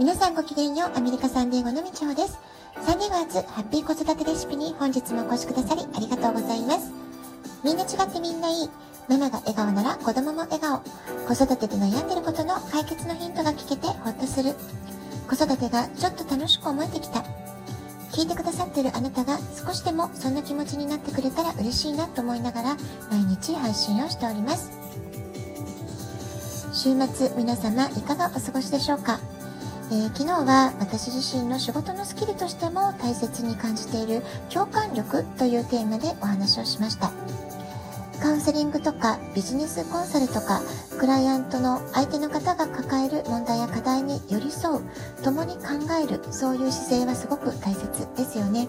皆さんごきげんよう、アメリカサンディエゴのみちほです。サンディエゴ初ハッピー子育てレシピに本日もお越しくださりありがとうございます。みんな違ってみんないい。ママが笑顔なら子供も笑顔。子育てで悩んでることの解決のヒントが聞けてほっとする。子育てがちょっと楽しく思えてきた。聞いてくださってるあなたが少しでもそんな気持ちになってくれたら嬉しいなと思いながら毎日配信をしております。週末皆様いかがお過ごしでしょうか、えー、昨日は私自身の仕事のスキルとしても大切に感じている共感力というテーマでお話をしました。カウンセリングとかビジネスコンサルとかクライアントの相手の方が抱える問題や課題に寄り添う共に考えるそういう姿勢はすごく大切ですよね。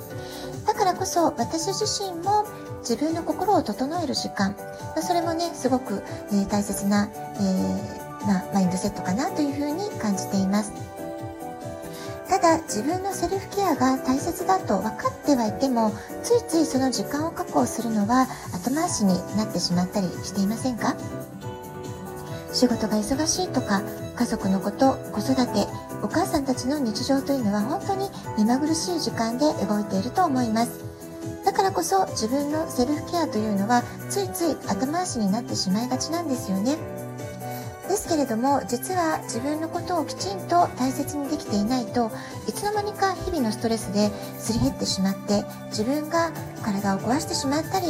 だからこそ私自身も自分の心を整える時間。それもねすごく、え、大切な、えーまあ、マインドセットかなというふうに感じています。ただ自分のセルフケアが大切だと分かってはいてもついついその時間を確保するのは後回しになってしまったりしていませんか？仕事が忙しいとか家族のこと子育てお母さんたちの日常というのは本当に目まぐるしい時間で動いていると思います。だからこそ自分のセルフケアというのはついつい後回しになってしまいがちなんですよね。ですけれども実は自分のことをきちんと大切にできていないといつの間にか日々のストレスですり減ってしまって自分が体を壊してしまったり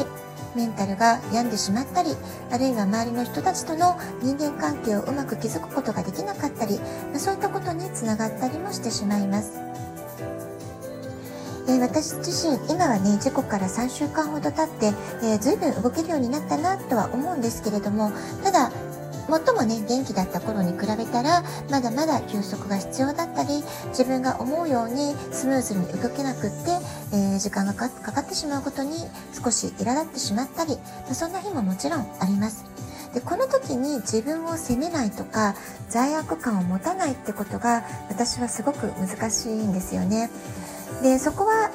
メンタルが病んでしまったりあるいは周りの人たちとの人間関係をうまく築くことができなかったりそういったことにつながったりもしてしまいます。え私自身今はね事故から3週間ほど経って、えー、動けるようになったなとは思うんですけれどもただ最もね元気だった頃に比べたらまだまだ休息が必要だったり自分が思うようにスムーズに動けなくって、えー、時間がかかってしまうことに少し苛立ってしまったりそんな日ももちろんあります。でこの時に自分を責めないとか罪悪感を持たないってことが私はすごく難しいんですよね。でそこは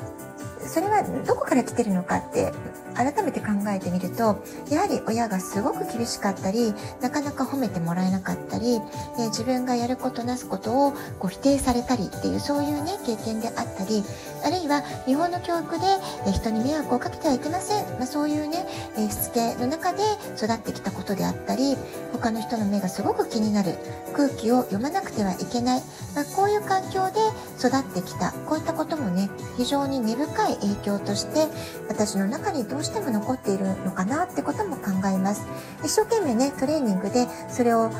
それはどこから来てるのかって改めて考えてみるとやはり親がすごく厳しかったりなかなか褒めてもらえなかったり、え自分がやることなすことをこう否定されたりっていうそういうね経験であったりあるいは日本の教育で、え人に迷惑をかけてはいけません、まあ、そういうね、えしつけの中で育ってきたことであったり他の人の目がすごく気になる。空気を読まなくてはいけない、まあ、こういう環境で育ってきた。こういったこともね非常に根深い影響として私の中にどうしても残っているのかなってことも考えます。一生懸命ね、トレーニングでそれを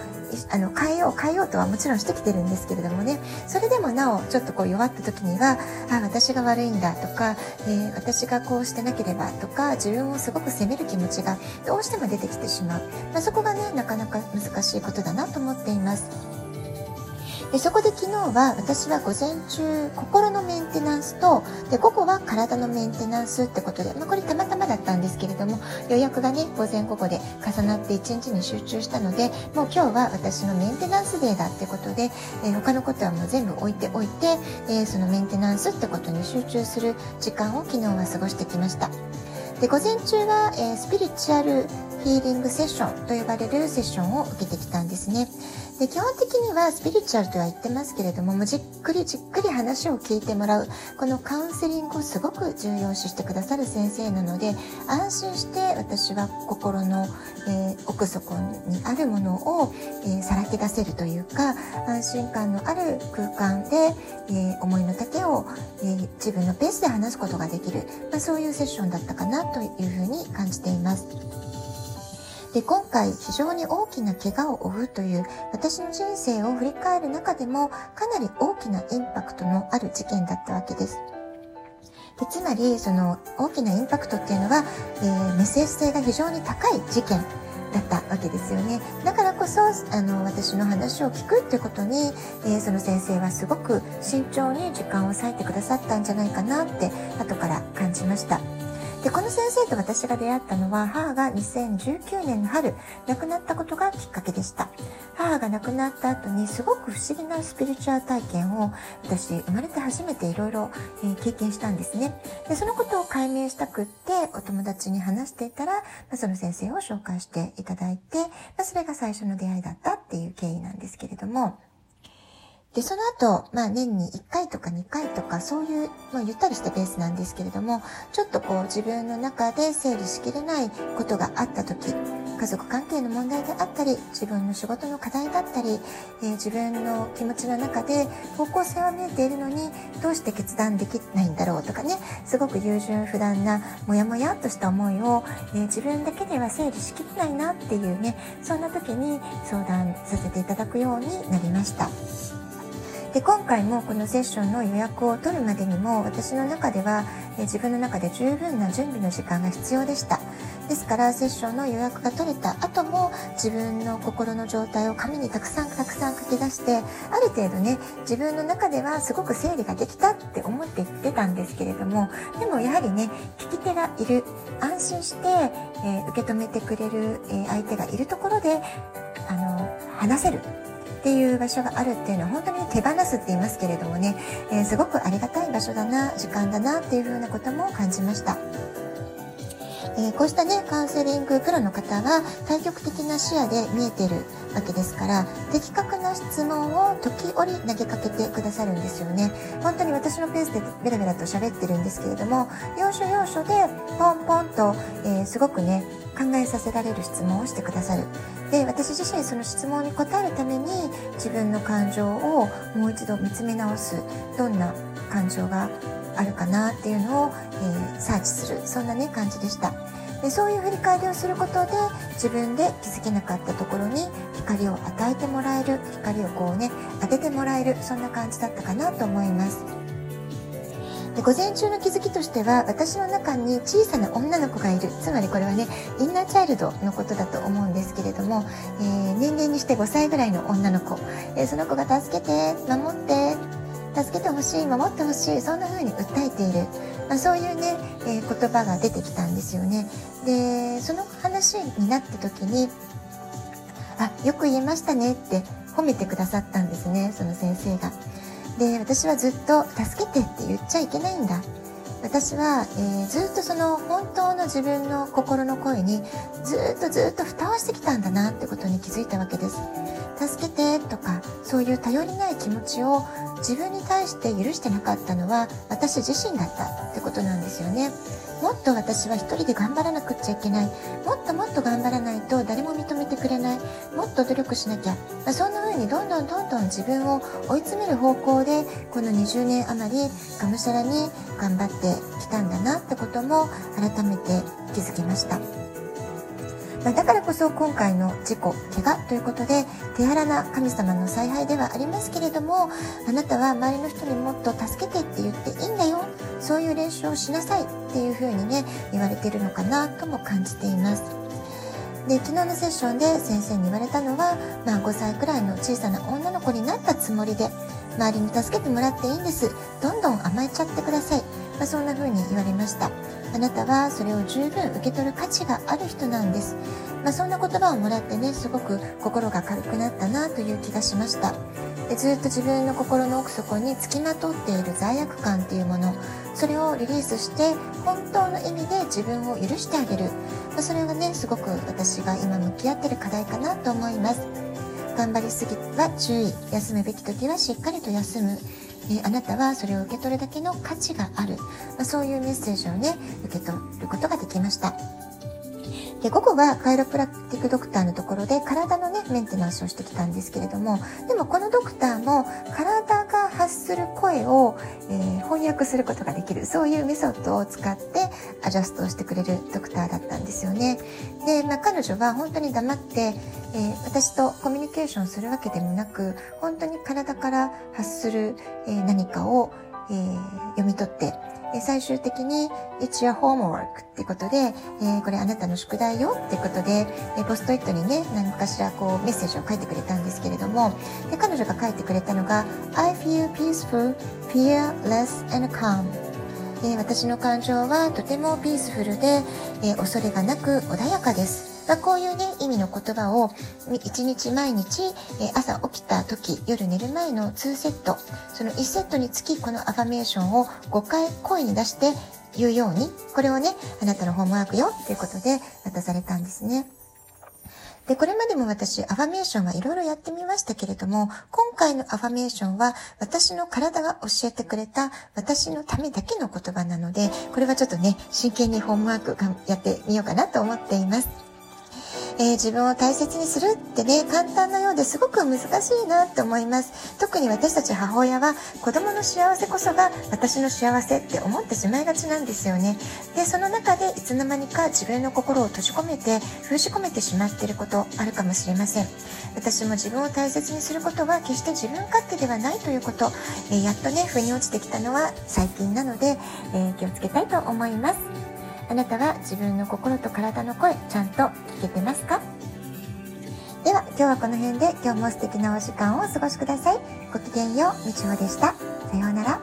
あの変えよう変えようとはもちろんしてきてるんですけれどもねそれでもなおちょっとこう弱った時にはあ私が悪いんだとか、えー、私がこうしてなければとか自分をすごく責める気持ちがどうしても出てきてしまう、まあ、そこがねなかなか難しいことだなと思っています。でそこで昨日は私は午前中心のメンテナンスとで午後は体のメンテナンスってことで、まあ、これたまたまだったんですけれども予約がね午前午後で重なって1日に集中したのでもう今日は私のメンテナンスデーだってことで、えー、他のことはもう全部置いておいて、えー、そのメンテナンスってことに集中する時間を昨日は過ごしてきました。で午前中は、えー、スピリチュアルヒーリングセッションと呼ばれるセッションを受けてきたんですね。で基本的にはスピリチュアルとは言ってますけれどももうじっくりじっくり話を聞いてもらうこのカウンセリングをすごく重要視してくださる先生なので安心して私は心の、えー、奥底にあるものを、えー、さらけ出せるというか安心感のある空間で、えー、思いの丈を、え自分のペースで話すことができる、まあ、そういうセッションだったかなというふうに感じています。で今回非常に大きな怪我を負うという私の人生を振り返る中でもかなり大きなインパクトのある事件だったわけです。でつまりその大きなインパクトっていうのは、えー、メッセージ性が非常に高い事件だったわけですよね。だからこそあの私の話を聞くってことに、えー、その先生はすごく慎重に時間を割いてくださったんじゃないかなって後から感じました。でこの先生と私が出会ったのは母が2019年の春亡くなったことがきっかけでした。母が亡くなった後にすごく不思議なスピリチュアル体験を私生まれて初めていろいろ経験したんですね。でそのことを解明したくってお友達に話していたら、ま、その先生を紹介していただいて、ま、それが最初の出会いだったっていう経緯なんですけれども。で、その後、まあ年に1回とか2回とか、そういう、まあゆったりしたペースなんですけれども、ちょっとこう自分の中で整理しきれないことがあった時、家族関係の問題であったり、自分の仕事の課題だったり、えー、自分の気持ちの中で方向性は見えているのに、どうして決断できないんだろうとかね、すごく優柔不断な、もやもやっとした思いを、えー、自分だけでは整理しきれないなっていうね、そんな時に相談させていただくようになりました。で今回もこのセッションの予約を取るまでにも私の中では、え自分の中で十分な準備の時間が必要でした。ですからセッションの予約が取れた後も自分の心の状態を紙にたくさんたくさん書き出してある程度ね自分の中ではすごく整理ができたって思って言ってたんですけれどもでもやはりね聞き手がいる安心して、えー、受け止めてくれる、えー、相手がいるところであの話せる。っていう場所があるっていうのは本当に手放すって言いますけれどもね、えー、すごくありがたい場所だな、時間だなっていうふうなことも感じました。えー、こうしたね、カウンセリングプロの方は対極的な視野で見えてるわけですから、的確な質問を時折投げかけてくださるんですよね。本当に私のペースでベラベラと喋ってるんですけれども、要所要所でポンポンと、えー、すごくね、考えさせられる質問をしてくださる。で私自身その質問に答えるために自分の感情をもう一度見つめ直すどんな感情があるかなっていうのを、えー、サーチするそんなね感じでしたでそういう振り返りをすることで自分で気づけなかったところに光を与えてもらえる光をこうね当ててもらえるそんな感じだったかなと思います。で午前中の気づきとしては私の中に小さな女の子がいる。つまりこれはねインナーチャイルドのことだと思うんですけれども、えー、年齢にして5歳ぐらいの女の子、えー、その子が助けて守って助けてほしい守ってほしいそんな風に訴えている、まあ、そういうね、えー、言葉が出てきたんですよねでその話になった時にあよく言えましたねって褒めてくださったんですねその先生が。で私はずっと「助けて」って言っちゃいけないんだ私は、えー、ずっとその本当の自分の心の声にずっとずっと蓋をしてきたんだなってことに気づいたわけです助けてとかそういう頼りない気持ちを自分に対して許してなかったのは私自身だったってことなんですよね。もっと私は一人で頑張らなくっちゃいけない。もっともっと頑張らないと誰も認めてくれない。もっと努力しなきゃ、まあ、そんな風にどんどんどんどん自分を追い詰める方向でこの20年余りがむしゃらに頑張ってきたんだなってことも改めて気づきました。ま、だからこそ今回の事故、怪我ということで手荒な神様の采配ではありますけれども、あなたは周りの人にもっと助けてって言っていいんだよ。そういう練習をしなさいっていう風にね、言われてるのかなとも感じています。で昨日のセッションで先生に言われたのは、まあ、5歳くらいの小さな女の子になったつもりで周りに助けてもらっていいんですどんどん甘えちゃってください、まあ、そんな風に言われました。あなたはそれを十分受け取る価値がある人なんです、まあ、そんな言葉をもらってねすごく心が軽くなったなという気がしました。でずっと自分の心の奥底につきまとっている罪悪感っていうものそれをリリースして本当の意味で自分を許してあげる、まあ、それがねすごく私が今向き合ってる課題かなと思います。頑張りすぎは注意。休むべき時はしっかりと休む。えあなたはそれを受け取るだけの価値がある、まあ、そういうメッセージをね受け取ることができました。で午後はカイロプラクティックドクターのところで体のねメンテナンスをしてきたんですけれどもでもこのドクターも体発する声を、えー、翻訳することができるそういうメソッドを使ってアジャストをしてくれるドクターだったんですよね。で、まあ、彼女は本当に黙って、えー、私とコミュニケーションするわけでもなく本当に体から発する、えー、何かを、え読み取ってで最終的に It's your homework ってことで、えー、これあなたの宿題よってことで、えー、ポストイットにね、何かしらこうメッセージを書いてくれたんですけれども、で彼女が書いてくれたのが I feel peaceful, fearless and calm えー、私の感情はとてもピースフルで、えー、恐れがなく穏やかです。まあ、こういうね、意味の言葉を1日毎日、え朝起きた時、夜寝る前の2セット、その1セットにつきこのアファメーションを5回声に出して言うように、これをね、あなたのホームワークよっていうことで渡されたんですね。で、これまでも私、アファメーションはいろいろやってみましたけれども、今回のアファメーションは私の体が教えてくれた私のためだけの言葉なので、これはちょっとね、真剣にホームワークやってみようかなと思っています。えー、自分を大切にするってね、簡単なようですごく難しいなって思います。特に私たち母親は子供の幸せこそが私の幸せって思ってしまいがちなんですよね。で、その中でいつの間にか自分の心を閉じ込めて封じ込めてしまっていることあるかもしれません。私も自分を大切にすることは決して自分勝手ではないということ、えー、やっとね、腑に落ちてきたのは最近なので、えー、気をつけたいと思います。あなたは自分の心と体の声ちゃんと聞けてますか？では今日はこの辺で今日も素敵なお時間をお過ごしください。ごきげんよう、みちほでした。さようなら。